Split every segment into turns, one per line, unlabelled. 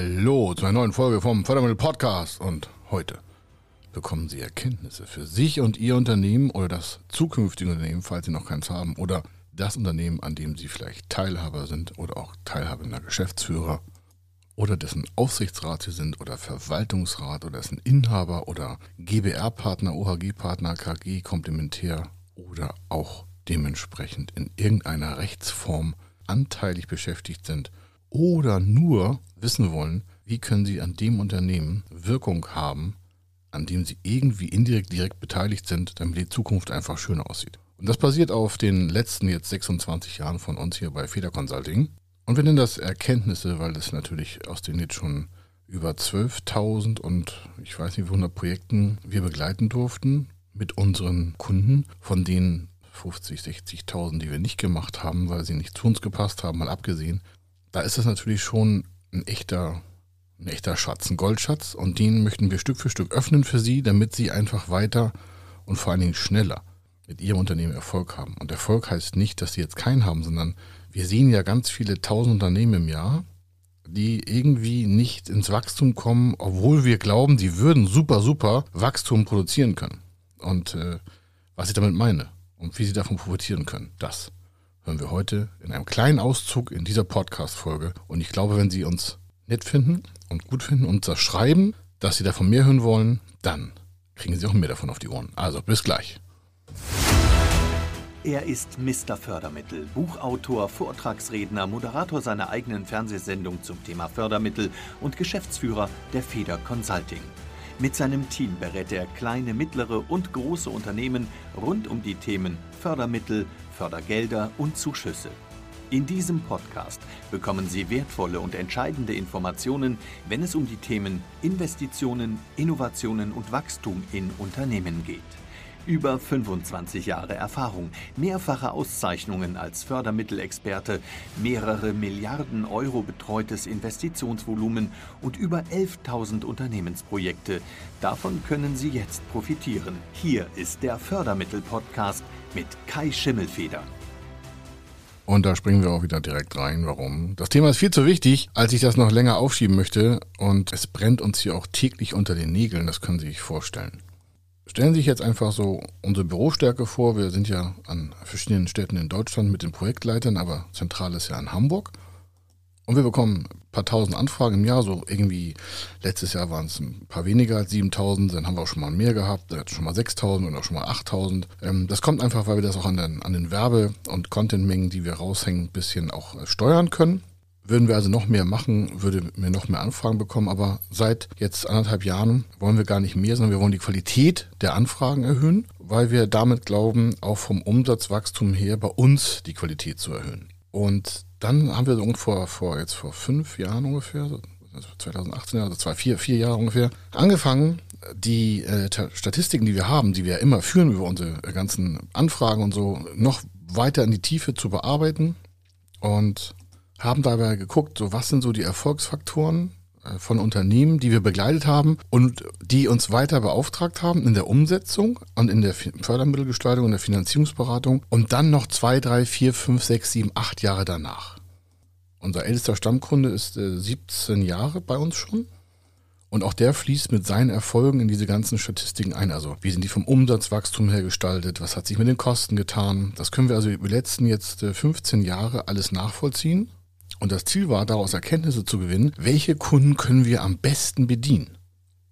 Hallo zu einer neuen Folge vom Fördermittel Podcast. Und heute bekommen Sie Erkenntnisse für sich und Ihr Unternehmen oder das zukünftige Unternehmen, falls Sie noch keins haben, oder das Unternehmen, an dem Sie vielleicht Teilhaber sind oder auch teilhabender Geschäftsführer oder dessen Aufsichtsrat Sie sind oder Verwaltungsrat oder dessen Inhaber oder GBR-Partner, OHG-Partner, KG, Komplementär oder auch dementsprechend in irgendeiner Rechtsform anteilig beschäftigt sind oder nur wissen wollen, wie können Sie an dem Unternehmen Wirkung haben, an dem Sie irgendwie indirekt direkt beteiligt sind, damit die Zukunft einfach schöner aussieht. Und das basiert auf den letzten jetzt 26 Jahren von uns hier bei Feder Consulting. Und wir nennen das Erkenntnisse, weil das natürlich aus den jetzt schon über 12.000 und ich weiß nicht, wie 100 Projekten wir begleiten durften mit unseren Kunden, von denen 50, 60.000, die wir nicht gemacht haben, weil sie nicht zu uns gepasst haben, mal abgesehen. Da ist das natürlich schon ein echter, ein echter Schatz, ein Goldschatz und den möchten wir Stück für Stück öffnen für Sie, damit Sie einfach weiter und vor allen Dingen schneller mit Ihrem Unternehmen Erfolg haben. Und Erfolg heißt nicht, dass Sie jetzt keinen haben, sondern wir sehen ja ganz viele tausend Unternehmen im Jahr, die irgendwie nicht ins Wachstum kommen, obwohl wir glauben, sie würden super, super Wachstum produzieren können. Und äh, was ich damit meine und wie sie davon profitieren können, das hören wir heute in einem kleinen Auszug in dieser Podcast-Folge. Und ich glaube, wenn Sie uns nett finden und gut finden und das schreiben, dass Sie davon mehr hören wollen, dann kriegen Sie auch mehr davon auf die Ohren. Also bis gleich.
Er ist Mr. Fördermittel, Buchautor, Vortragsredner, Moderator seiner eigenen Fernsehsendung zum Thema Fördermittel und Geschäftsführer der Feder Consulting. Mit seinem Team berät er kleine, mittlere und große Unternehmen rund um die Themen Fördermittel, Fördergelder und Zuschüsse. In diesem Podcast bekommen Sie wertvolle und entscheidende Informationen, wenn es um die Themen Investitionen, Innovationen und Wachstum in Unternehmen geht. Über 25 Jahre Erfahrung, mehrfache Auszeichnungen als Fördermittelexperte, mehrere Milliarden Euro betreutes Investitionsvolumen und über 11.000 Unternehmensprojekte. Davon können Sie jetzt profitieren. Hier ist der Fördermittel-Podcast mit Kai Schimmelfeder.
Und da springen wir auch wieder direkt rein. Warum? Das Thema ist viel zu wichtig, als ich das noch länger aufschieben möchte. Und es brennt uns hier auch täglich unter den Nägeln. Das können Sie sich vorstellen. Stellen Sie sich jetzt einfach so unsere Bürostärke vor. Wir sind ja an verschiedenen Städten in Deutschland mit den Projektleitern, aber zentral ist ja in Hamburg. Und wir bekommen paar tausend Anfragen im Jahr, so irgendwie, letztes Jahr waren es ein paar weniger als 7000, dann haben wir auch schon mal mehr gehabt, dann schon mal 6000 und auch schon mal 8000. Ähm, das kommt einfach, weil wir das auch an den, an den Werbe- und Contentmengen, die wir raushängen, ein bisschen auch äh, steuern können. Würden wir also noch mehr machen, würde wir noch mehr Anfragen bekommen. Aber seit jetzt anderthalb Jahren wollen wir gar nicht mehr, sondern wir wollen die Qualität der Anfragen erhöhen, weil wir damit glauben, auch vom Umsatzwachstum her bei uns die Qualität zu erhöhen. Und dann haben wir ungefähr vor jetzt vor fünf Jahren ungefähr, 2018, also zwei, vier, vier Jahre ungefähr, angefangen, die äh, Statistiken, die wir haben, die wir immer führen über unsere ganzen Anfragen und so, noch weiter in die Tiefe zu bearbeiten und haben dabei geguckt, so was sind so die Erfolgsfaktoren äh, von Unternehmen, die wir begleitet haben und die uns weiter beauftragt haben in der Umsetzung und in der Fördermittelgestaltung und der Finanzierungsberatung und dann noch zwei, drei, vier, fünf, sechs, sieben, acht Jahre danach. Unser ältester Stammkunde ist äh, 17 Jahre bei uns schon. Und auch der fließt mit seinen Erfolgen in diese ganzen Statistiken ein. Also wie sind die vom Umsatzwachstum her gestaltet? Was hat sich mit den Kosten getan? Das können wir also über die letzten jetzt 15 äh, Jahre alles nachvollziehen und das Ziel war, daraus Erkenntnisse zu gewinnen, welche Kunden können wir am besten bedienen.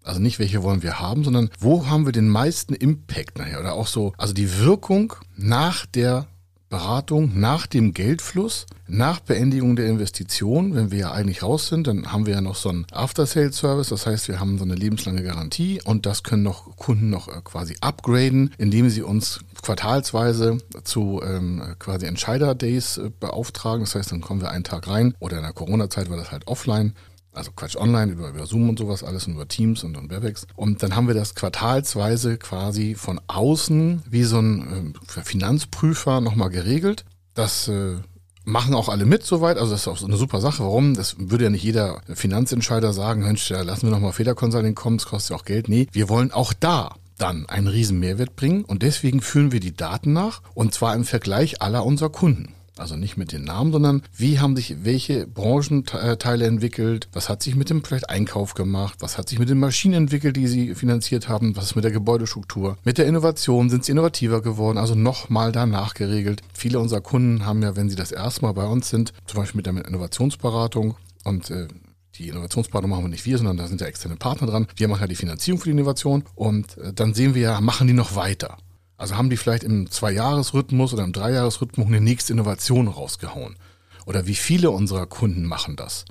Also nicht, welche wollen wir haben, sondern wo haben wir den meisten Impact nachher oder auch so, also die Wirkung nach der Beratung nach dem Geldfluss, nach Beendigung der Investition, wenn wir ja eigentlich raus sind, dann haben wir ja noch so einen After-Sales-Service, das heißt, wir haben so eine lebenslange Garantie und das können noch Kunden noch äh, quasi upgraden, indem sie uns quartalsweise zu ähm, quasi Entscheider-Days äh, beauftragen. Das heißt, dann kommen wir einen Tag rein oder in der Corona-Zeit war das halt offline also Quatsch online über, über Zoom und sowas alles und über Teams und, und Webex. Und dann haben wir das quartalsweise quasi von außen wie so ein äh, Finanzprüfer nochmal geregelt. Das äh, machen auch alle mit soweit. Also das ist auch so eine super Sache. Warum? Das würde ja nicht jeder Finanzentscheider sagen, Mensch, ja, lassen wir nochmal Federconsulting kommen, das kostet ja auch Geld. Nee, wir wollen auch da dann einen riesen Mehrwert bringen und deswegen führen wir die Daten nach und zwar im Vergleich aller unserer Kunden. Also nicht mit den Namen, sondern wie haben sich welche Branchenteile entwickelt, was hat sich mit dem vielleicht Einkauf gemacht, was hat sich mit den Maschinen entwickelt, die sie finanziert haben, was ist mit der Gebäudestruktur, mit der Innovation, sind sie innovativer geworden, also nochmal danach geregelt. Viele unserer Kunden haben ja, wenn sie das erste Mal bei uns sind, zum Beispiel mit der Innovationsberatung und äh, die Innovationsberatung machen wir nicht wir, sondern da sind ja externe Partner dran. Wir machen ja die Finanzierung für die Innovation und äh, dann sehen wir ja, machen die noch weiter. Also haben die vielleicht im Zwei-Jahres-Rhythmus oder im Drei-Jahres-Rhythmus eine nächste Innovation rausgehauen. Oder wie viele unserer Kunden machen das?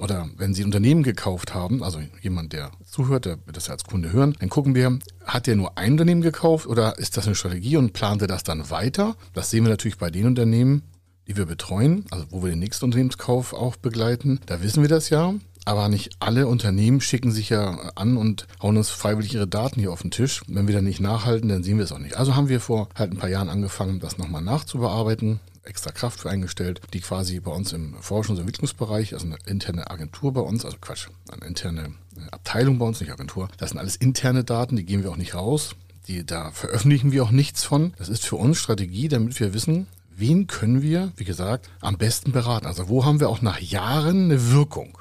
Oder wenn Sie ein Unternehmen gekauft haben, also jemand, der zuhört, der wird das ja als Kunde hören, dann gucken wir, hat der nur ein Unternehmen gekauft oder ist das eine Strategie und plant er das dann weiter? Das sehen wir natürlich bei den Unternehmen, die wir betreuen, also wo wir den nächsten Unternehmenskauf auch begleiten. Da wissen wir das ja. Aber nicht alle Unternehmen schicken sich ja an und hauen uns freiwillig ihre Daten hier auf den Tisch. Wenn wir dann nicht nachhalten, dann sehen wir es auch nicht. Also haben wir vor halt ein paar Jahren angefangen, das nochmal nachzubearbeiten, extra Kraft für eingestellt, die quasi bei uns im Forschungs- und Entwicklungsbereich, also eine interne Agentur bei uns, also Quatsch, eine interne Abteilung bei uns, nicht Agentur. Das sind alles interne Daten, die geben wir auch nicht raus. Die, da veröffentlichen wir auch nichts von. Das ist für uns Strategie, damit wir wissen, wen können wir, wie gesagt, am besten beraten. Also wo haben wir auch nach Jahren eine Wirkung.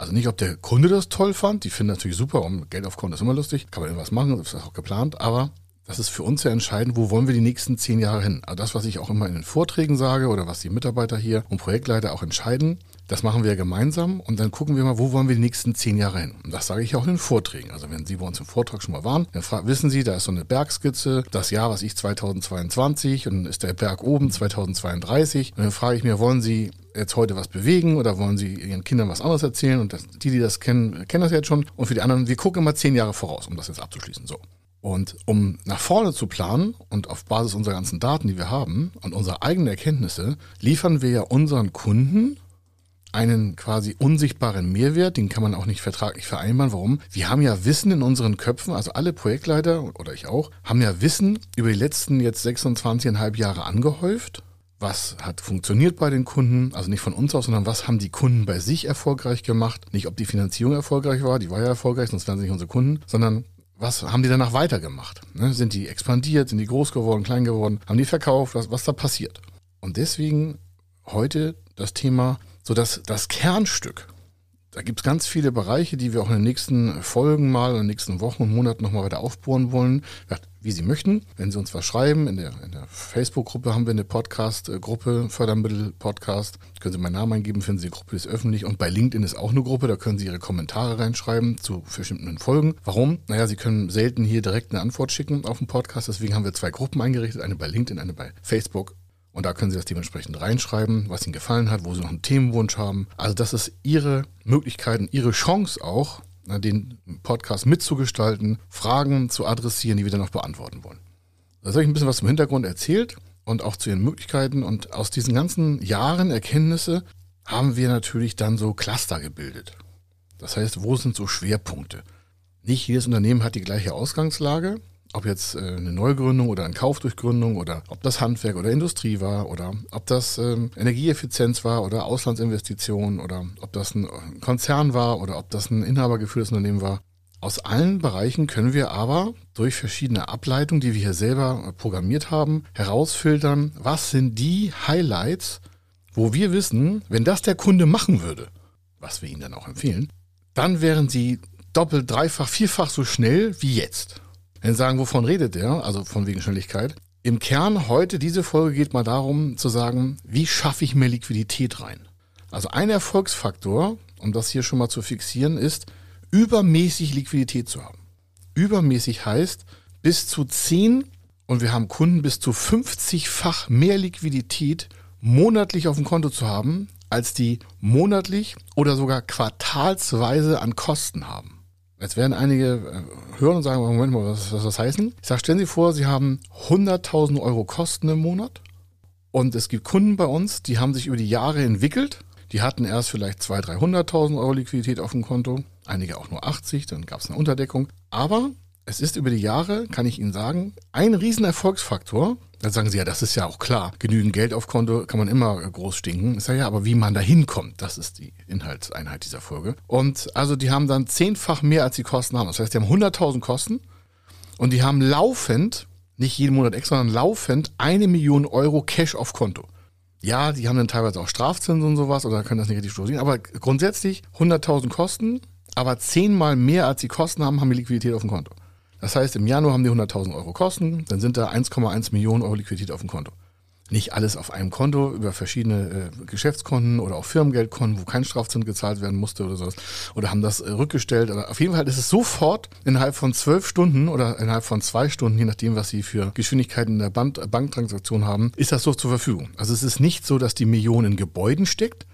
Also nicht, ob der Kunde das toll fand, die finden natürlich super, um Geld auf Konto ist immer lustig, kann man irgendwas machen, das ist auch geplant, aber das ist für uns ja entscheidend, wo wollen wir die nächsten zehn Jahre hin. Also das, was ich auch immer in den Vorträgen sage oder was die Mitarbeiter hier und Projektleiter auch entscheiden, das machen wir gemeinsam und dann gucken wir mal, wo wollen wir die nächsten zehn Jahre hin. Und das sage ich auch in den Vorträgen. Also wenn Sie bei uns im Vortrag schon mal waren, dann wissen Sie, da ist so eine Bergskizze, das Jahr, was ich 2022 und dann ist der Berg oben 2032. Und dann frage ich mir, wollen Sie jetzt heute was bewegen oder wollen Sie Ihren Kindern was anderes erzählen? Und das, die, die das kennen, kennen das jetzt schon. Und für die anderen, wir gucken immer zehn Jahre voraus, um das jetzt abzuschließen. So. Und um nach vorne zu planen und auf Basis unserer ganzen Daten, die wir haben und unserer eigenen Erkenntnisse, liefern wir ja unseren Kunden einen quasi unsichtbaren Mehrwert, den kann man auch nicht vertraglich vereinbaren. Warum? Wir haben ja Wissen in unseren Köpfen, also alle Projektleiter oder ich auch, haben ja Wissen über die letzten jetzt 26,5 Jahre angehäuft. Was hat funktioniert bei den Kunden? Also nicht von uns aus, sondern was haben die Kunden bei sich erfolgreich gemacht? Nicht, ob die Finanzierung erfolgreich war, die war ja erfolgreich, sonst wären sie nicht unsere Kunden, sondern was haben die danach weitergemacht? Ne? Sind die expandiert, sind die groß geworden, klein geworden, haben die verkauft, was, was da passiert? Und deswegen heute das Thema so das, das Kernstück. Da gibt es ganz viele Bereiche, die wir auch in den nächsten Folgen mal, in den nächsten Wochen und Monaten nochmal weiter aufbohren wollen. Wie Sie möchten, wenn Sie uns was schreiben, in der, in der Facebook-Gruppe haben wir eine Podcast-Gruppe, Fördermittel-Podcast. Können Sie meinen Namen eingeben, finden Sie die Gruppe, ist öffentlich. Und bei LinkedIn ist auch eine Gruppe, da können Sie Ihre Kommentare reinschreiben zu bestimmten Folgen. Warum? Naja, Sie können selten hier direkt eine Antwort schicken auf den Podcast, deswegen haben wir zwei Gruppen eingerichtet, eine bei LinkedIn, eine bei Facebook. Und da können Sie das dementsprechend reinschreiben, was Ihnen gefallen hat, wo Sie noch einen Themenwunsch haben. Also das ist Ihre Möglichkeit und Ihre Chance auch, den Podcast mitzugestalten, Fragen zu adressieren, die wir dann noch beantworten wollen. Da habe ich ein bisschen was zum Hintergrund erzählt und auch zu Ihren Möglichkeiten. Und aus diesen ganzen Jahren Erkenntnisse haben wir natürlich dann so Cluster gebildet. Das heißt, wo sind so Schwerpunkte? Nicht jedes Unternehmen hat die gleiche Ausgangslage ob jetzt äh, eine Neugründung oder ein Kauf durch Gründung oder ob das Handwerk oder Industrie war oder ob das ähm, Energieeffizienz war oder Auslandsinvestitionen oder ob das ein Konzern war oder ob das ein inhabergeführtes Unternehmen war. Aus allen Bereichen können wir aber durch verschiedene Ableitungen, die wir hier selber programmiert haben, herausfiltern, was sind die Highlights, wo wir wissen, wenn das der Kunde machen würde, was wir ihnen dann auch empfehlen, dann wären sie doppelt, dreifach, vierfach so schnell wie jetzt. Wenn Sie sagen, wovon redet der? Also von wegen Schnelligkeit. Im Kern heute, diese Folge geht mal darum zu sagen, wie schaffe ich mehr Liquidität rein? Also ein Erfolgsfaktor, um das hier schon mal zu fixieren, ist, übermäßig Liquidität zu haben. Übermäßig heißt, bis zu 10 und wir haben Kunden bis zu 50-fach mehr Liquidität monatlich auf dem Konto zu haben, als die monatlich oder sogar quartalsweise an Kosten haben. Jetzt werden einige äh, hören und sagen, Moment mal, was soll das heißen? Ich sage, stellen Sie vor, Sie haben 100.000 Euro Kosten im Monat und es gibt Kunden bei uns, die haben sich über die Jahre entwickelt. Die hatten erst vielleicht 200.000, 300.000 Euro Liquidität auf dem Konto, einige auch nur 80, dann gab es eine Unterdeckung. Aber es ist über die Jahre, kann ich Ihnen sagen, ein Riesenerfolgsfaktor. Dann sagen Sie ja, das ist ja auch klar. Genügend Geld auf Konto kann man immer groß stinken. Ich sage ja, aber wie man da hinkommt, das ist die Inhaltseinheit dieser Folge. Und also die haben dann zehnfach mehr, als die Kosten haben. Das heißt, die haben 100.000 Kosten und die haben laufend, nicht jeden Monat extra, sondern laufend eine Million Euro Cash auf Konto. Ja, die haben dann teilweise auch Strafzinsen und sowas oder können das negativ steuern. Aber grundsätzlich 100.000 Kosten, aber zehnmal mehr als die Kosten haben, haben die Liquidität auf dem Konto. Das heißt, im Januar haben die 100.000 Euro Kosten, dann sind da 1,1 Millionen Euro Liquidität auf dem Konto nicht alles auf einem Konto über verschiedene äh, Geschäftskonten oder auch Firmengeldkonten, wo kein Strafzins gezahlt werden musste oder sowas. Oder haben das äh, rückgestellt. Oder auf jeden Fall ist es sofort innerhalb von zwölf Stunden oder innerhalb von zwei Stunden, je nachdem, was Sie für Geschwindigkeiten in der Band Banktransaktion haben, ist das so zur Verfügung. Also es ist nicht so, dass die Million in Gebäuden steckt,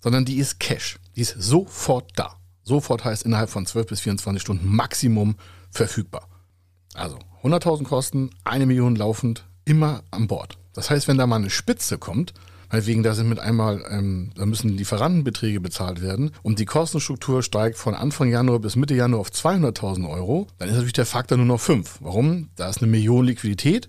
sondern die ist Cash. Die ist sofort da. Sofort heißt innerhalb von 12 bis 24 Stunden Maximum verfügbar. Also 100.000 Kosten, eine Million laufend, immer an Bord. Das heißt, wenn da mal eine Spitze kommt, meinetwegen da sind mit einmal, ähm, da müssen Lieferantenbeträge bezahlt werden und die Kostenstruktur steigt von Anfang Januar bis Mitte Januar auf 200.000 Euro, dann ist natürlich der Faktor nur noch 5. Warum? Da ist eine Million Liquidität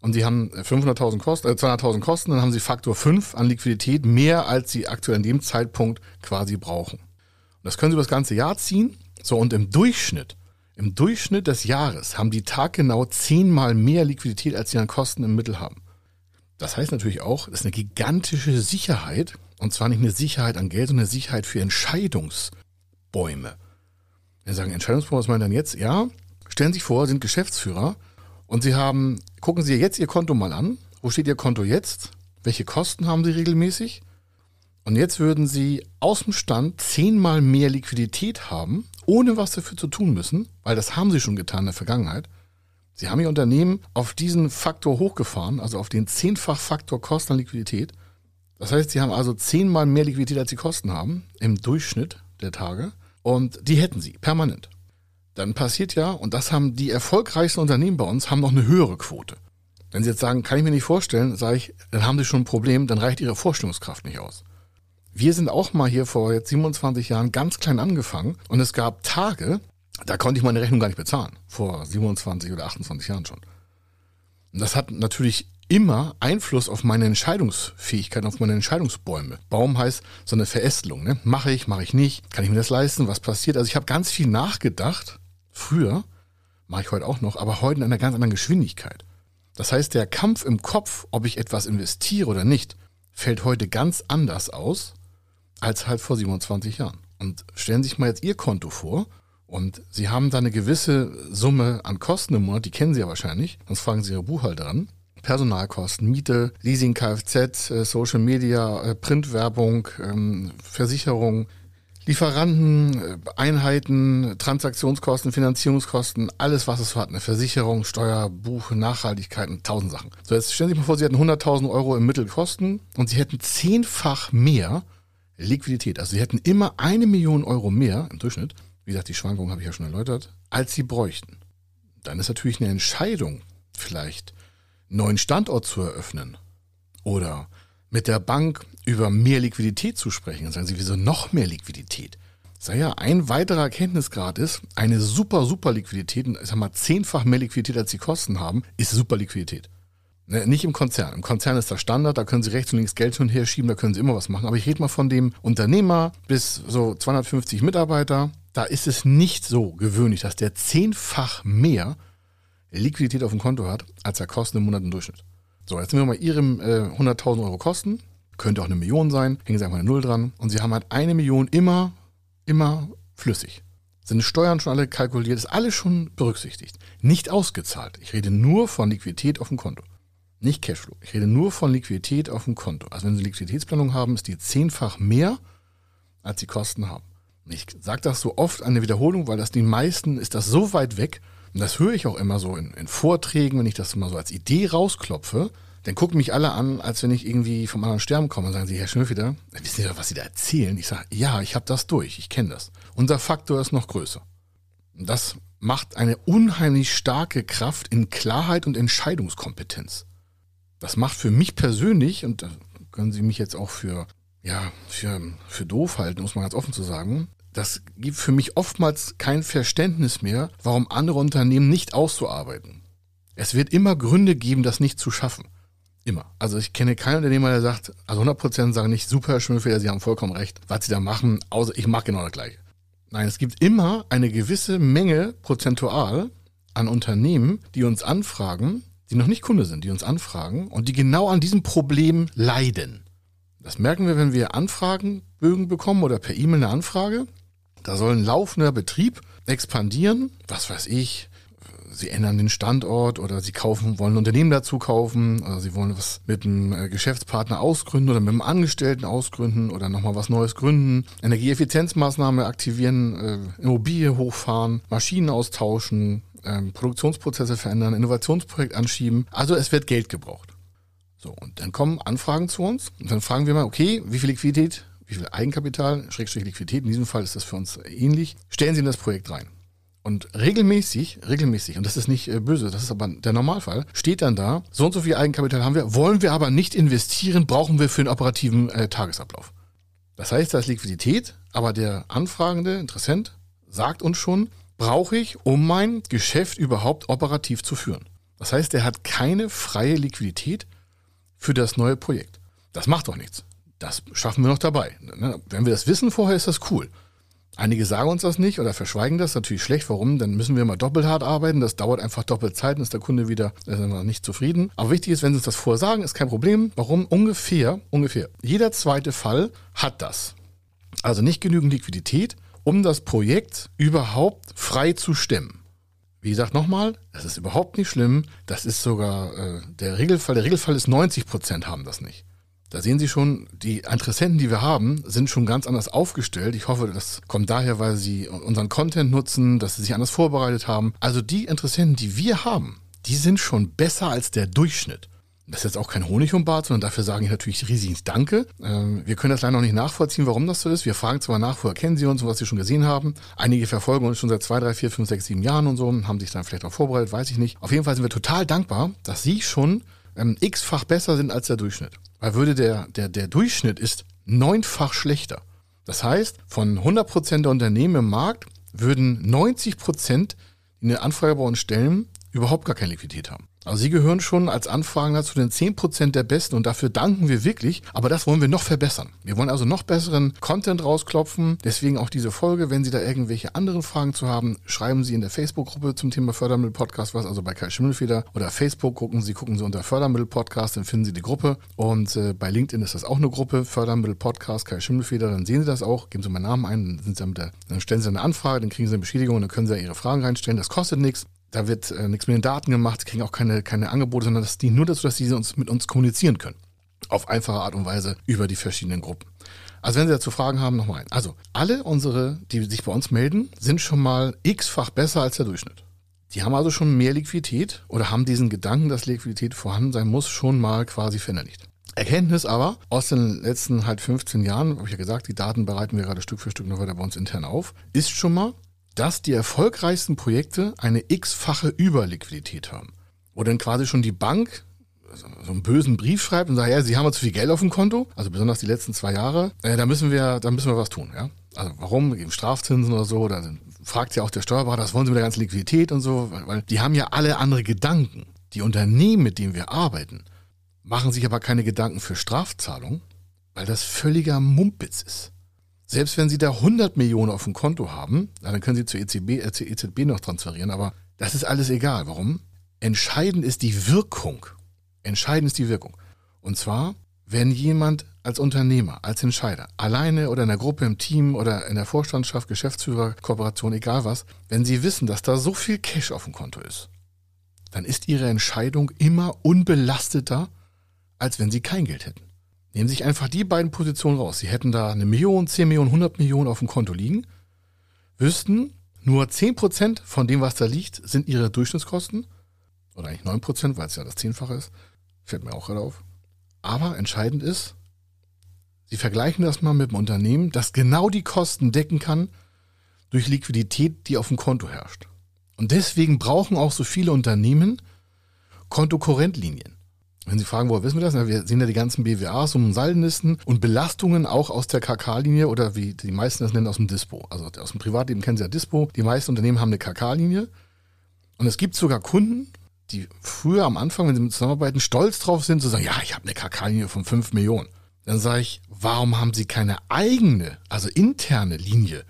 und sie haben 500.000 Kosten, äh, 200.000 Kosten, dann haben sie Faktor 5 an Liquidität, mehr als sie aktuell in dem Zeitpunkt quasi brauchen. Und das können sie über das ganze Jahr ziehen. So, und im Durchschnitt im Durchschnitt des Jahres haben die taggenau zehnmal mehr Liquidität, als sie an Kosten im Mittel haben. Das heißt natürlich auch, das ist eine gigantische Sicherheit, und zwar nicht eine Sicherheit an Geld, sondern eine Sicherheit für Entscheidungsbäume. Wir sagen Entscheidungsbäume, was meinen dann jetzt? Ja, stellen Sie sich vor, Sie sind Geschäftsführer und Sie haben, gucken Sie jetzt Ihr Konto mal an. Wo steht Ihr Konto jetzt? Welche Kosten haben Sie regelmäßig? Und jetzt würden Sie aus dem Stand zehnmal mehr Liquidität haben, ohne was dafür zu tun müssen, weil das haben Sie schon getan in der Vergangenheit. Sie haben Ihr Unternehmen auf diesen Faktor hochgefahren, also auf den zehnfach Faktor Kosten an Liquidität. Das heißt, Sie haben also zehnmal mehr Liquidität, als Sie Kosten haben, im Durchschnitt der Tage. Und die hätten Sie permanent. Dann passiert ja, und das haben die erfolgreichsten Unternehmen bei uns, haben noch eine höhere Quote. Wenn Sie jetzt sagen, kann ich mir nicht vorstellen, sage ich, dann haben Sie schon ein Problem, dann reicht Ihre Vorstellungskraft nicht aus. Wir sind auch mal hier vor jetzt 27 Jahren ganz klein angefangen und es gab Tage, da konnte ich meine Rechnung gar nicht bezahlen. Vor 27 oder 28 Jahren schon. Und das hat natürlich immer Einfluss auf meine Entscheidungsfähigkeit, auf meine Entscheidungsbäume. Baum heißt so eine Verästelung. Ne? Mache ich, mache ich nicht? Kann ich mir das leisten? Was passiert? Also ich habe ganz viel nachgedacht. Früher, mache ich heute auch noch, aber heute in einer ganz anderen Geschwindigkeit. Das heißt, der Kampf im Kopf, ob ich etwas investiere oder nicht, fällt heute ganz anders aus, als halt vor 27 Jahren. Und stellen Sie sich mal jetzt Ihr Konto vor und Sie haben da eine gewisse Summe an Kosten im Monat, die kennen Sie ja wahrscheinlich, sonst fragen Sie Ihre Buchhalterin. Personalkosten, Miete, Leasing, Kfz, äh, Social Media, äh, Printwerbung, ähm, Versicherung, Lieferanten, äh, Einheiten, Transaktionskosten, Finanzierungskosten, alles, was es so hat. Eine Versicherung, Steuer, Buch, Nachhaltigkeit und tausend Sachen. So, jetzt stellen Sie sich mal vor, Sie hätten 100.000 Euro im Mittel Kosten und Sie hätten zehnfach mehr Liquidität. Also sie hätten immer eine Million Euro mehr im Durchschnitt, wie gesagt, die Schwankungen habe ich ja schon erläutert, als sie bräuchten. Dann ist natürlich eine Entscheidung, vielleicht einen neuen Standort zu eröffnen oder mit der Bank über mehr Liquidität zu sprechen. Dann sagen sie, wieso noch mehr Liquidität? Sag ja, ein weiterer Erkenntnisgrad ist, eine super, super Liquidität, ich sag mal, zehnfach mehr Liquidität als sie Kosten haben, ist super Liquidität. Ne, nicht im Konzern. Im Konzern ist das Standard, da können Sie rechts und links Geld hin und her schieben, da können Sie immer was machen. Aber ich rede mal von dem Unternehmer bis so 250 Mitarbeiter. Da ist es nicht so gewöhnlich, dass der zehnfach mehr Liquidität auf dem Konto hat, als er Kosten im Monat im Durchschnitt. So, jetzt nehmen wir mal Ihrem äh, 100.000 Euro Kosten. Könnte auch eine Million sein, hängen Sie einfach eine Null dran. Und Sie haben halt eine Million immer, immer flüssig. Sind Steuern schon alle kalkuliert, ist alles schon berücksichtigt. Nicht ausgezahlt. Ich rede nur von Liquidität auf dem Konto. Nicht Cashflow. Ich rede nur von Liquidität auf dem Konto. Also wenn Sie Liquiditätsplanung haben, ist die zehnfach mehr, als Sie Kosten haben. Ich sage das so oft an der Wiederholung, weil das den meisten ist das so weit weg. Und das höre ich auch immer so in, in Vorträgen, wenn ich das mal so als Idee rausklopfe. Dann gucken mich alle an, als wenn ich irgendwie vom anderen Sterben komme und sagen sie, Herr Schnöfeder, wissen Sie doch, was Sie da erzählen? Ich sage, ja, ich habe das durch, ich kenne das. Unser Faktor ist noch größer. Und das macht eine unheimlich starke Kraft in Klarheit und Entscheidungskompetenz. Das macht für mich persönlich, und da können Sie mich jetzt auch für, ja, für, für doof halten, muss man ganz offen zu sagen, das gibt für mich oftmals kein Verständnis mehr, warum andere Unternehmen nicht auszuarbeiten. Es wird immer Gründe geben, das nicht zu schaffen. Immer. Also ich kenne keinen Unternehmer, der sagt, also 100% sagen nicht, super, für Sie haben vollkommen recht, was Sie da machen, außer ich mache genau das Gleiche. Nein, es gibt immer eine gewisse Menge prozentual an Unternehmen, die uns anfragen, die noch nicht Kunde sind, die uns anfragen und die genau an diesem Problem leiden. Das merken wir, wenn wir Anfragenbögen bekommen oder per E-Mail eine Anfrage. Da soll ein laufender Betrieb expandieren, was weiß ich, sie ändern den Standort oder sie kaufen, wollen ein Unternehmen dazu kaufen oder sie wollen was mit einem äh, Geschäftspartner ausgründen oder mit einem Angestellten ausgründen oder nochmal was Neues gründen, Energieeffizienzmaßnahme aktivieren, äh, Immobilie hochfahren, Maschinen austauschen, äh, Produktionsprozesse verändern, Innovationsprojekt anschieben. Also es wird Geld gebraucht. So, und dann kommen Anfragen zu uns und dann fragen wir mal, okay, wie viel Liquidität, wie viel Eigenkapital, Schrägstrich Liquidität, in diesem Fall ist das für uns ähnlich, stellen Sie in das Projekt rein. Und regelmäßig, regelmäßig, und das ist nicht äh, böse, das ist aber der Normalfall, steht dann da, so und so viel Eigenkapital haben wir, wollen wir aber nicht investieren, brauchen wir für den operativen äh, Tagesablauf. Das heißt, da ist Liquidität, aber der anfragende Interessent sagt uns schon, brauche ich, um mein Geschäft überhaupt operativ zu führen. Das heißt, er hat keine freie Liquidität für das neue Projekt. Das macht doch nichts. Das schaffen wir noch dabei. Ne, wenn wir das wissen vorher, ist das cool. Einige sagen uns das nicht oder verschweigen das. Natürlich schlecht. Warum? Dann müssen wir mal doppelt hart arbeiten. Das dauert einfach doppelt Zeit und ist der Kunde wieder nicht zufrieden. Aber wichtig ist, wenn sie uns das vorher sagen, ist kein Problem. Warum? Ungefähr, ungefähr. Jeder zweite Fall hat das. Also nicht genügend Liquidität, um das Projekt überhaupt frei zu stemmen. Wie gesagt, nochmal, das ist überhaupt nicht schlimm. Das ist sogar äh, der Regelfall. Der Regelfall ist 90 Prozent haben das nicht. Da sehen Sie schon, die Interessenten, die wir haben, sind schon ganz anders aufgestellt. Ich hoffe, das kommt daher, weil sie unseren Content nutzen, dass sie sich anders vorbereitet haben. Also die Interessenten, die wir haben, die sind schon besser als der Durchschnitt. Das ist jetzt auch kein Honig um Bart, sondern dafür sage ich natürlich riesiges Danke. Ähm, wir können das leider noch nicht nachvollziehen, warum das so ist. Wir fragen zwar nach, woher kennen Sie uns und was Sie schon gesehen haben. Einige verfolgen uns schon seit zwei, drei, vier, fünf, sechs, sieben Jahren und so, haben sich dann vielleicht auch vorbereitet, weiß ich nicht. Auf jeden Fall sind wir total dankbar, dass Sie schon ähm, x-fach besser sind als der Durchschnitt. Weil würde der, der, der Durchschnitt ist neunfach schlechter. Das heißt, von 100% der Unternehmen im Markt würden 90%, die eine Anfrage bei uns stellen, überhaupt gar keine Liquidität haben. Also Sie gehören schon als Anfragender zu den 10% der Besten und dafür danken wir wirklich. Aber das wollen wir noch verbessern. Wir wollen also noch besseren Content rausklopfen. Deswegen auch diese Folge. Wenn Sie da irgendwelche anderen Fragen zu haben, schreiben Sie in der Facebook-Gruppe zum Thema Fördermittel-Podcast was, also bei Kai Schimmelfeder oder Facebook gucken Sie, gucken Sie unter Fördermittel-Podcast, dann finden Sie die Gruppe. Und äh, bei LinkedIn ist das auch eine Gruppe, Fördermittel-Podcast Kai Schimmelfeder, dann sehen Sie das auch, geben Sie meinen Namen ein, dann, sind Sie mit der, dann stellen Sie eine Anfrage, dann kriegen Sie eine Beschädigung und dann können Sie Ihre Fragen reinstellen. Das kostet nichts. Da wird äh, nichts mit den Daten gemacht, kriegen auch keine, keine Angebote, sondern das dient nur dazu, dass sie uns mit uns kommunizieren können. Auf einfache Art und Weise über die verschiedenen Gruppen. Also wenn Sie dazu Fragen haben, nochmal ein. Also alle unsere, die sich bei uns melden, sind schon mal x-fach besser als der Durchschnitt. Die haben also schon mehr Liquidität oder haben diesen Gedanken, dass Liquidität vorhanden sein muss, schon mal quasi verinnerlicht. Erkenntnis aber aus den letzten halt 15 Jahren, habe ich ja gesagt, die Daten bereiten wir gerade Stück für Stück noch weiter bei uns intern auf, ist schon mal, dass die erfolgreichsten Projekte eine x-fache Überliquidität haben. Wo dann quasi schon die Bank so einen bösen Brief schreibt und sagt, ja, Sie haben zu viel Geld auf dem Konto, also besonders die letzten zwei Jahre, äh, da müssen wir, da müssen wir was tun, ja. Also warum? Geben Strafzinsen oder so, da fragt ja auch der Steuerberater, was wollen Sie mit der ganzen Liquidität und so, weil, weil die haben ja alle andere Gedanken. Die Unternehmen, mit denen wir arbeiten, machen sich aber keine Gedanken für Strafzahlung, weil das völliger Mumpitz ist. Selbst wenn Sie da 100 Millionen auf dem Konto haben, dann können Sie zur EZB, äh, zur EZB noch transferieren, aber das ist alles egal. Warum? Entscheidend ist die Wirkung. Entscheidend ist die Wirkung. Und zwar, wenn jemand als Unternehmer, als Entscheider, alleine oder in der Gruppe, im Team oder in der Vorstandschaft, Geschäftsführer, Kooperation, egal was, wenn Sie wissen, dass da so viel Cash auf dem Konto ist, dann ist Ihre Entscheidung immer unbelasteter, als wenn Sie kein Geld hätten. Nehmen sich einfach die beiden Positionen raus. Sie hätten da eine Million, 10 Millionen, 100 Millionen auf dem Konto liegen, wüssten, nur 10% von dem, was da liegt, sind ihre Durchschnittskosten. Oder eigentlich 9%, weil es ja das Zehnfache ist. Fällt mir auch gerade auf. Aber entscheidend ist, Sie vergleichen das mal mit einem Unternehmen, das genau die Kosten decken kann durch Liquidität, die auf dem Konto herrscht. Und deswegen brauchen auch so viele Unternehmen Kontokorrentlinien. Wenn Sie fragen, woher wissen wir das? Na, wir sehen ja die ganzen BWAs und Saldenlisten und Belastungen auch aus der KK-Linie oder wie die meisten das nennen, aus dem Dispo. Also aus dem Privatleben kennen Sie ja Dispo. Die meisten Unternehmen haben eine KK-Linie. Und es gibt sogar Kunden, die früher am Anfang, wenn sie mit zusammenarbeiten, stolz drauf sind, zu sagen, ja, ich habe eine KK-Linie von 5 Millionen. Dann sage ich, warum haben Sie keine eigene, also interne Linie,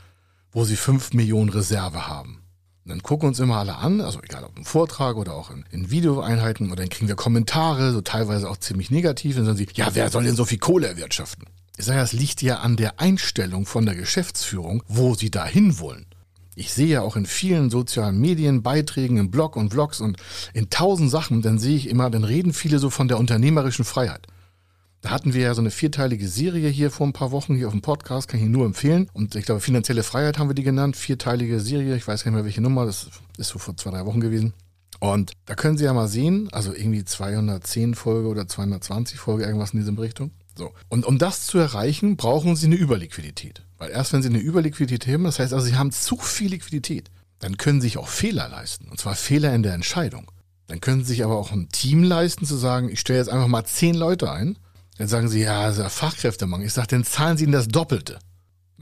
wo Sie 5 Millionen Reserve haben? Und dann gucken uns immer alle an, also egal ob im Vortrag oder auch in, in Videoeinheiten, und dann kriegen wir Kommentare, so teilweise auch ziemlich negativ, und dann sagen sie, ja, wer soll denn so viel Kohle erwirtschaften? Ich sage, das liegt ja an der Einstellung von der Geschäftsführung, wo sie dahin wollen. Ich sehe ja auch in vielen sozialen Medien, Beiträgen, im Blog und Vlogs und in tausend Sachen, dann sehe ich immer, dann reden viele so von der unternehmerischen Freiheit. Da hatten wir ja so eine vierteilige Serie hier vor ein paar Wochen hier auf dem Podcast, kann ich nur empfehlen. Und ich glaube, finanzielle Freiheit haben wir die genannt, vierteilige Serie, ich weiß gar nicht mehr welche Nummer, das ist so vor zwei, drei Wochen gewesen. Und da können Sie ja mal sehen, also irgendwie 210 Folge oder 220 Folge, irgendwas in diesem Richtung. So. Und um das zu erreichen, brauchen Sie eine Überliquidität. Weil erst wenn Sie eine Überliquidität haben, das heißt also, Sie haben zu viel Liquidität, dann können Sie sich auch Fehler leisten. Und zwar Fehler in der Entscheidung. Dann können Sie sich aber auch ein Team leisten, zu sagen, ich stelle jetzt einfach mal zehn Leute ein. Dann sagen Sie, ja, ja Fachkräftemangel. Ich sage, dann zahlen Sie Ihnen das Doppelte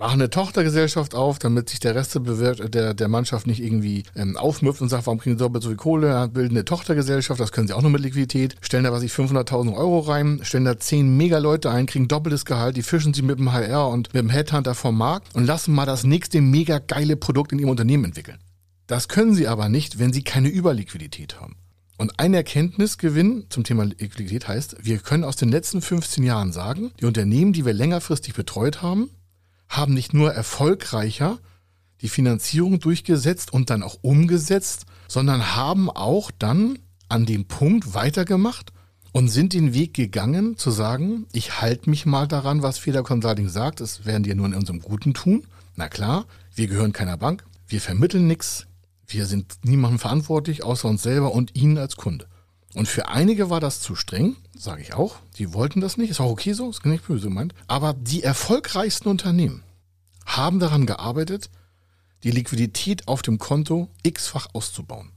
machen eine Tochtergesellschaft auf, damit sich der Rest der, der Mannschaft nicht irgendwie ähm, aufmüpft und sagt, warum kriegen sie doppelt so viel Kohle, bilden eine Tochtergesellschaft, das können sie auch nur mit Liquidität, stellen da was ich 500.000 Euro rein, stellen da 10 Mega-Leute ein, kriegen doppeltes Gehalt, die fischen sie mit dem HR und mit dem Headhunter vom Markt und lassen mal das nächste mega geile Produkt in ihrem Unternehmen entwickeln. Das können sie aber nicht, wenn sie keine Überliquidität haben. Und ein Erkenntnisgewinn zum Thema Liquidität heißt, wir können aus den letzten 15 Jahren sagen, die Unternehmen, die wir längerfristig betreut haben, haben nicht nur erfolgreicher die Finanzierung durchgesetzt und dann auch umgesetzt, sondern haben auch dann an dem Punkt weitergemacht und sind den Weg gegangen zu sagen, ich halte mich mal daran, was Feder Consulting sagt, das werden die nur in unserem Guten tun. Na klar, wir gehören keiner Bank, wir vermitteln nichts, wir sind niemandem verantwortlich, außer uns selber und Ihnen als Kunde. Und für einige war das zu streng, sage ich auch. Die wollten das nicht, ist auch okay so, ist nicht böse gemeint. Aber die erfolgreichsten Unternehmen haben daran gearbeitet, die Liquidität auf dem Konto x-fach auszubauen.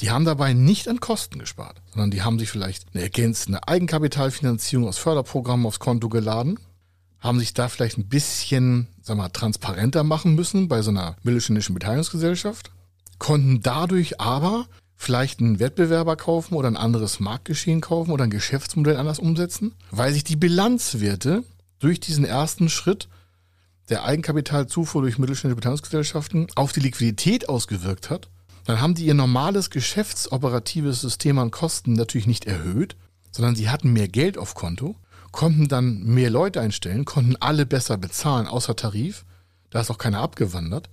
Die haben dabei nicht an Kosten gespart, sondern die haben sich vielleicht eine ergänzende Eigenkapitalfinanzierung aus Förderprogrammen aufs Konto geladen, haben sich da vielleicht ein bisschen, sag mal, transparenter machen müssen bei so einer mittelständischen Beteiligungsgesellschaft, konnten dadurch aber vielleicht einen Wettbewerber kaufen oder ein anderes Marktgeschehen kaufen oder ein Geschäftsmodell anders umsetzen, weil sich die Bilanzwerte durch diesen ersten Schritt der Eigenkapitalzufuhr durch mittelständische Beteiligungsgesellschaften auf die Liquidität ausgewirkt hat, dann haben die ihr normales geschäftsoperatives System an Kosten natürlich nicht erhöht, sondern sie hatten mehr Geld auf Konto, konnten dann mehr Leute einstellen, konnten alle besser bezahlen, außer Tarif. Da ist auch keiner abgewandert.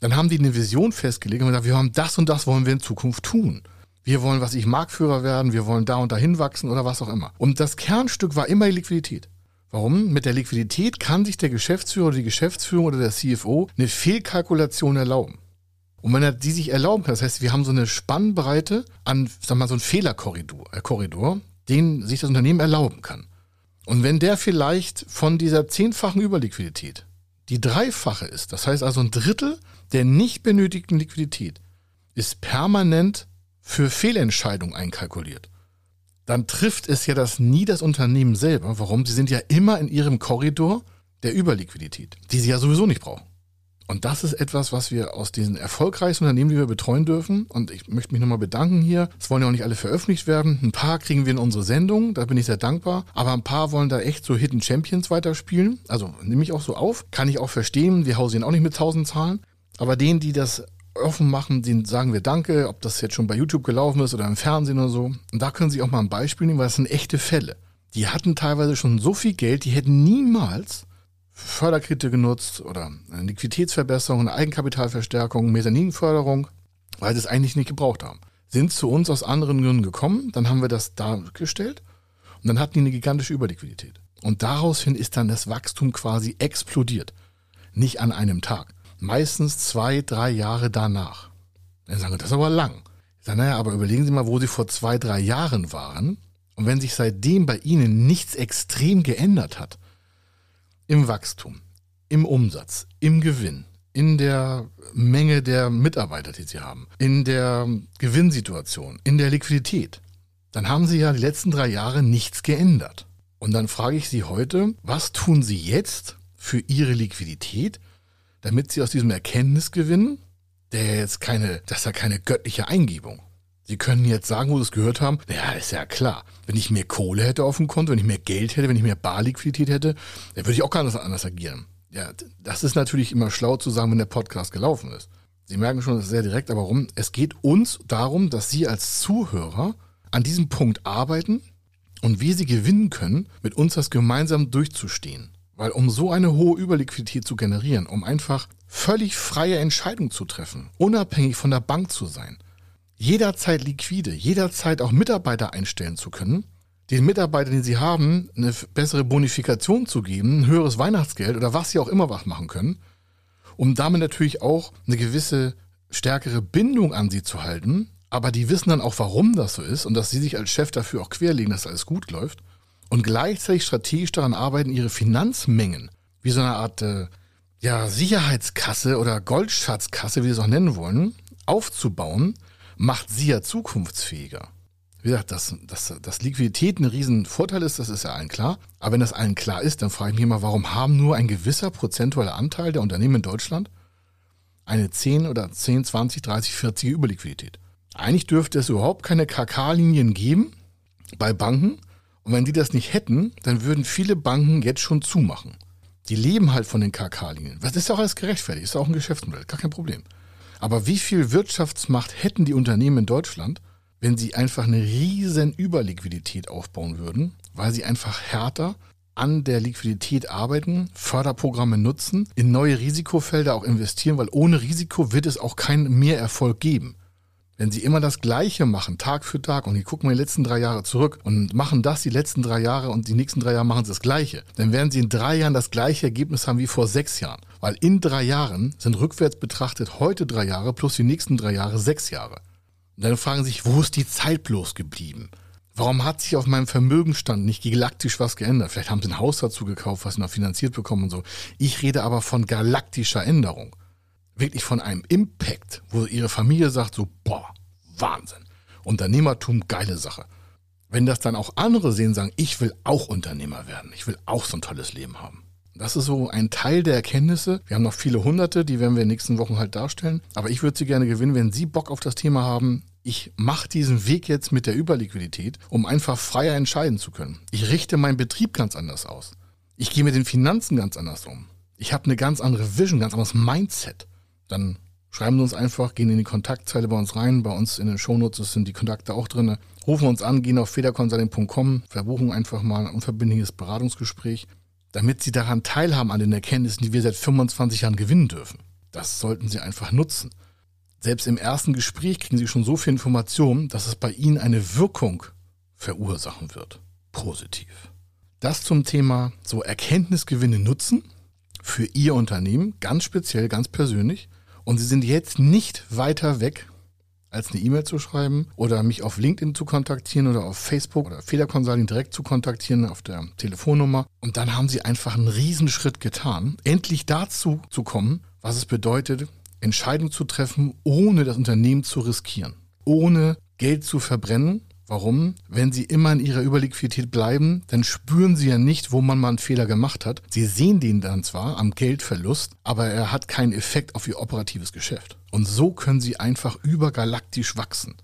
Dann haben die eine Vision festgelegt und gesagt, wir haben das und das wollen wir in Zukunft tun. Wir wollen, was ich Marktführer werden, wir wollen da und dahin wachsen oder was auch immer. Und das Kernstück war immer die Liquidität. Warum? Mit der Liquidität kann sich der Geschäftsführer oder die Geschäftsführung oder der CFO eine Fehlkalkulation erlauben. Und wenn er die sich erlauben kann, das heißt, wir haben so eine Spannbreite an, sag mal, so einen Fehlerkorridor, äh, Korridor, den sich das Unternehmen erlauben kann. Und wenn der vielleicht von dieser zehnfachen Überliquidität die dreifache ist, das heißt also ein Drittel der nicht benötigten Liquidität ist permanent für Fehlentscheidungen einkalkuliert. Dann trifft es ja das nie das Unternehmen selber. Warum? Sie sind ja immer in ihrem Korridor der Überliquidität, die sie ja sowieso nicht brauchen. Und das ist etwas, was wir aus diesen erfolgreichsten Unternehmen, die wir betreuen dürfen. Und ich möchte mich nochmal bedanken hier. Es wollen ja auch nicht alle veröffentlicht werden. Ein paar kriegen wir in unsere Sendung, da bin ich sehr dankbar. Aber ein paar wollen da echt so Hidden Champions weiterspielen. Also nehme ich auch so auf. Kann ich auch verstehen. Wir hausieren auch nicht mit tausend Zahlen. Aber denen, die das offen machen, denen sagen wir Danke, ob das jetzt schon bei YouTube gelaufen ist oder im Fernsehen oder so. Und da können Sie auch mal ein Beispiel nehmen, weil das sind echte Fälle. Die hatten teilweise schon so viel Geld, die hätten niemals Förderkredite genutzt oder eine Liquiditätsverbesserung, eine Eigenkapitalverstärkung, Mezzaninförderung, weil sie es eigentlich nicht gebraucht haben. Sind zu uns aus anderen Gründen gekommen, dann haben wir das dargestellt und dann hatten die eine gigantische Überliquidität. Und daraushin ist dann das Wachstum quasi explodiert. Nicht an einem Tag meistens zwei, drei Jahre danach. Dann sagen wir, das ist aber lang. Ich sage, naja, aber überlegen Sie mal, wo Sie vor zwei, drei Jahren waren. Und wenn sich seitdem bei Ihnen nichts extrem geändert hat, im Wachstum, im Umsatz, im Gewinn, in der Menge der Mitarbeiter, die Sie haben, in der Gewinnsituation, in der Liquidität, dann haben Sie ja die letzten drei Jahre nichts geändert. Und dann frage ich Sie heute, was tun Sie jetzt für Ihre Liquidität, damit sie aus diesem Erkenntnis gewinnen, der jetzt keine, das ist ja keine göttliche Eingebung. Sie können jetzt sagen, wo Sie es gehört haben, ja, ist ja klar. Wenn ich mehr Kohle hätte auf dem Konto, wenn ich mehr Geld hätte, wenn ich mehr Barliquidität hätte, dann würde ich auch gar nicht anders agieren. Ja, das ist natürlich immer schlau zu sagen, wenn der Podcast gelaufen ist. Sie merken schon, das ist sehr direkt, aber warum? Es geht uns darum, dass Sie als Zuhörer an diesem Punkt arbeiten und wie Sie gewinnen können, mit uns das gemeinsam durchzustehen. Weil um so eine hohe Überliquidität zu generieren, um einfach völlig freie Entscheidungen zu treffen, unabhängig von der Bank zu sein, jederzeit liquide, jederzeit auch Mitarbeiter einstellen zu können, den Mitarbeitern, den sie haben, eine bessere Bonifikation zu geben, ein höheres Weihnachtsgeld oder was sie auch immer was machen können, um damit natürlich auch eine gewisse stärkere Bindung an sie zu halten. Aber die wissen dann auch, warum das so ist und dass sie sich als Chef dafür auch querlegen, dass alles gut läuft. Und gleichzeitig strategisch daran arbeiten, ihre Finanzmengen wie so eine Art äh, ja, Sicherheitskasse oder Goldschatzkasse, wie wir es auch nennen wollen, aufzubauen, macht sie ja zukunftsfähiger. Wie gesagt, dass, dass, dass Liquidität ein Riesenvorteil ist, das ist ja allen klar. Aber wenn das allen klar ist, dann frage ich mich mal, warum haben nur ein gewisser prozentualer Anteil der Unternehmen in Deutschland eine 10 oder 10, 20, 30, 40 Überliquidität? Eigentlich dürfte es überhaupt keine KK-Linien geben bei Banken. Und wenn die das nicht hätten, dann würden viele Banken jetzt schon zumachen. Die leben halt von den KK-Linien. Das ist ja auch alles gerechtfertigt, ist auch ein Geschäftsmodell, gar kein Problem. Aber wie viel Wirtschaftsmacht hätten die Unternehmen in Deutschland, wenn sie einfach eine riesen Überliquidität aufbauen würden, weil sie einfach härter an der Liquidität arbeiten, Förderprogramme nutzen, in neue Risikofelder auch investieren, weil ohne Risiko wird es auch keinen Mehrerfolg geben. Wenn sie immer das Gleiche machen, Tag für Tag, und die gucken mal die letzten drei Jahre zurück und machen das die letzten drei Jahre und die nächsten drei Jahre machen sie das Gleiche, dann werden sie in drei Jahren das gleiche Ergebnis haben wie vor sechs Jahren. Weil in drei Jahren sind rückwärts betrachtet heute drei Jahre plus die nächsten drei Jahre sechs Jahre. Und dann fragen sich, wo ist die Zeit bloß geblieben? Warum hat sich auf meinem Vermögenstand nicht galaktisch was geändert? Vielleicht haben sie ein Haus dazu gekauft, was sie noch finanziert bekommen und so. Ich rede aber von galaktischer Änderung. Wirklich von einem Impact, wo ihre Familie sagt so, boah, Wahnsinn. Unternehmertum, geile Sache. Wenn das dann auch andere sehen, sagen, ich will auch Unternehmer werden. Ich will auch so ein tolles Leben haben. Das ist so ein Teil der Erkenntnisse. Wir haben noch viele hunderte, die werden wir in den nächsten Wochen halt darstellen. Aber ich würde sie gerne gewinnen, wenn Sie Bock auf das Thema haben. Ich mache diesen Weg jetzt mit der Überliquidität, um einfach freier entscheiden zu können. Ich richte meinen Betrieb ganz anders aus. Ich gehe mit den Finanzen ganz anders um. Ich habe eine ganz andere Vision, ganz anderes Mindset. Dann schreiben Sie uns einfach, gehen in die Kontaktzeile bei uns rein. Bei uns in den Shownotes sind die Kontakte auch drin. Rufen uns an, gehen auf federconsulting.com, verbuchen einfach mal ein unverbindliches Beratungsgespräch damit sie daran teilhaben an den Erkenntnissen, die wir seit 25 Jahren gewinnen dürfen. Das sollten sie einfach nutzen. Selbst im ersten Gespräch kriegen sie schon so viel Information, dass es bei ihnen eine Wirkung verursachen wird. Positiv. Das zum Thema so Erkenntnisgewinne nutzen für ihr Unternehmen, ganz speziell, ganz persönlich. Und sie sind jetzt nicht weiter weg als eine E-Mail zu schreiben oder mich auf LinkedIn zu kontaktieren oder auf Facebook oder Federconsulting direkt zu kontaktieren auf der Telefonnummer. Und dann haben sie einfach einen Riesenschritt getan, endlich dazu zu kommen, was es bedeutet, Entscheidungen zu treffen, ohne das Unternehmen zu riskieren, ohne Geld zu verbrennen Warum? Wenn Sie immer in Ihrer Überliquidität bleiben, dann spüren Sie ja nicht, wo man mal einen Fehler gemacht hat. Sie sehen den dann zwar am Geldverlust, aber er hat keinen Effekt auf Ihr operatives Geschäft. Und so können Sie einfach übergalaktisch wachsen.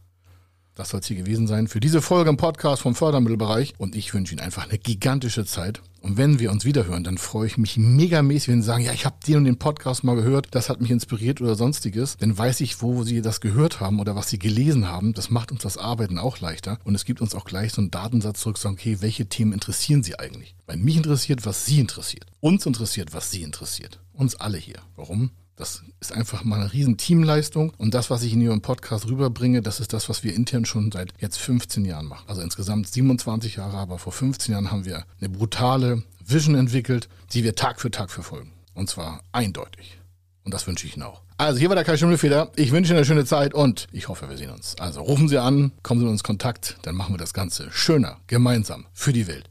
Das soll es hier gewesen sein für diese Folge im Podcast vom Fördermittelbereich. Und ich wünsche Ihnen einfach eine gigantische Zeit. Und wenn wir uns wiederhören, dann freue ich mich megamäßig, wenn Sie sagen, ja, ich habe den und den Podcast mal gehört, das hat mich inspiriert oder sonstiges. Dann weiß ich, wo Sie das gehört haben oder was Sie gelesen haben. Das macht uns das Arbeiten auch leichter. Und es gibt uns auch gleich so einen Datensatz zurück, sagen, okay, welche Themen interessieren Sie eigentlich? Weil mich interessiert, was Sie interessiert. Uns interessiert, was Sie interessiert. Uns alle hier. Warum? Das ist einfach mal eine riesen Teamleistung. Und das, was ich in Ihrem Podcast rüberbringe, das ist das, was wir intern schon seit jetzt 15 Jahren machen. Also insgesamt 27 Jahre, aber vor 15 Jahren haben wir eine brutale Vision entwickelt, die wir Tag für Tag verfolgen. Und zwar eindeutig. Und das wünsche ich Ihnen auch. Also hier war der Kai Schimmelfeder. Ich wünsche Ihnen eine schöne Zeit und ich hoffe, wir sehen uns. Also rufen Sie an, kommen Sie in uns Kontakt, dann machen wir das Ganze schöner, gemeinsam, für die Welt